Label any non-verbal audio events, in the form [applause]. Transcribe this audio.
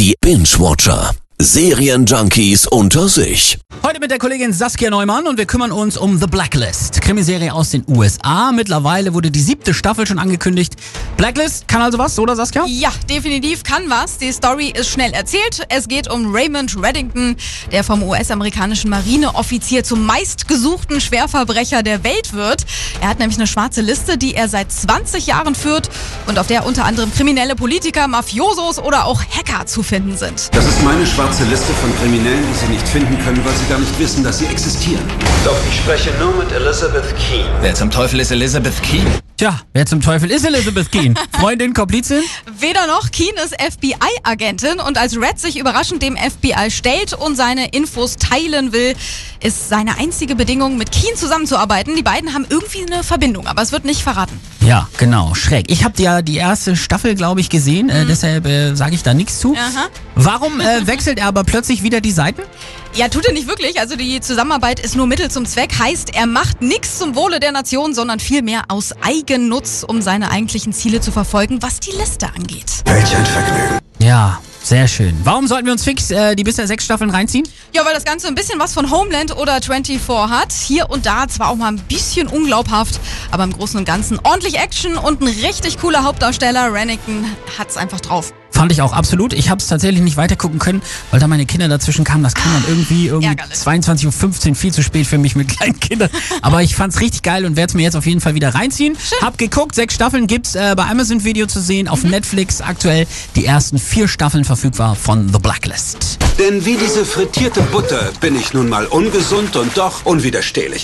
Die Binge-Watcher. Serienjunkies unter sich. Heute mit der Kollegin Saskia Neumann und wir kümmern uns um The Blacklist. Krimiserie aus den USA. Mittlerweile wurde die siebte Staffel schon angekündigt. Blacklist kann also was, oder Saskia? Ja, definitiv kann was. Die Story ist schnell erzählt. Es geht um Raymond Reddington, der vom US-amerikanischen Marineoffizier zum meistgesuchten Schwerverbrecher der Welt wird. Er hat nämlich eine schwarze Liste, die er seit 20 Jahren führt und auf der unter anderem kriminelle Politiker, Mafiosos oder auch Hacker zu finden sind. Das ist meine schwarze Liste von Kriminellen, die Sie nicht finden können, weil Sie gar nicht wissen, dass sie existieren. Doch ich spreche nur mit Elizabeth Keen. Wer zum Teufel ist Elizabeth Keen? Tja, wer zum Teufel ist Elizabeth Keen? [laughs] Freundin, Komplizin? Weder noch Keen ist FBI-Agentin und als Red sich überraschend dem FBI stellt und seine Infos teilen will, ist seine einzige Bedingung, mit Keen zusammenzuarbeiten. Die beiden haben irgendwie eine Verbindung, aber es wird nicht verraten. Ja, genau, schräg. Ich habe ja die erste Staffel, glaube ich, gesehen, äh, deshalb äh, sage ich da nichts zu. Aha. Warum äh, [laughs] wechselt er aber plötzlich wieder die Seiten? Ja, tut er nicht wirklich. Also die Zusammenarbeit ist nur Mittel zum Zweck. Heißt, er macht nichts zum Wohle der Nation, sondern vielmehr aus Eigennutz, um seine eigentlichen Ziele zu verfolgen, was die Liste angeht. Welch ein Vergnügen. Sehr schön. Warum sollten wir uns fix äh, die bisher sechs Staffeln reinziehen? Ja, weil das Ganze ein bisschen was von Homeland oder 24 hat. Hier und da zwar auch mal ein bisschen unglaubhaft, aber im Großen und Ganzen ordentlich Action und ein richtig cooler Hauptdarsteller. Rennington hat's einfach drauf. Fand ich auch absolut. Ich habe es tatsächlich nicht weitergucken können, weil da meine Kinder dazwischen kamen. Das kam dann irgendwie, irgendwie Ärgerlich. 22.15 Uhr, viel zu spät für mich mit [laughs] kleinen Kindern. Aber ich fand's richtig geil und werde es mir jetzt auf jeden Fall wieder reinziehen. Hab geguckt, sechs Staffeln gibt's äh, bei Amazon Video zu sehen, auf Netflix aktuell die ersten vier Staffeln verfügbar von The Blacklist. Denn wie diese frittierte Butter bin ich nun mal ungesund und doch unwiderstehlich.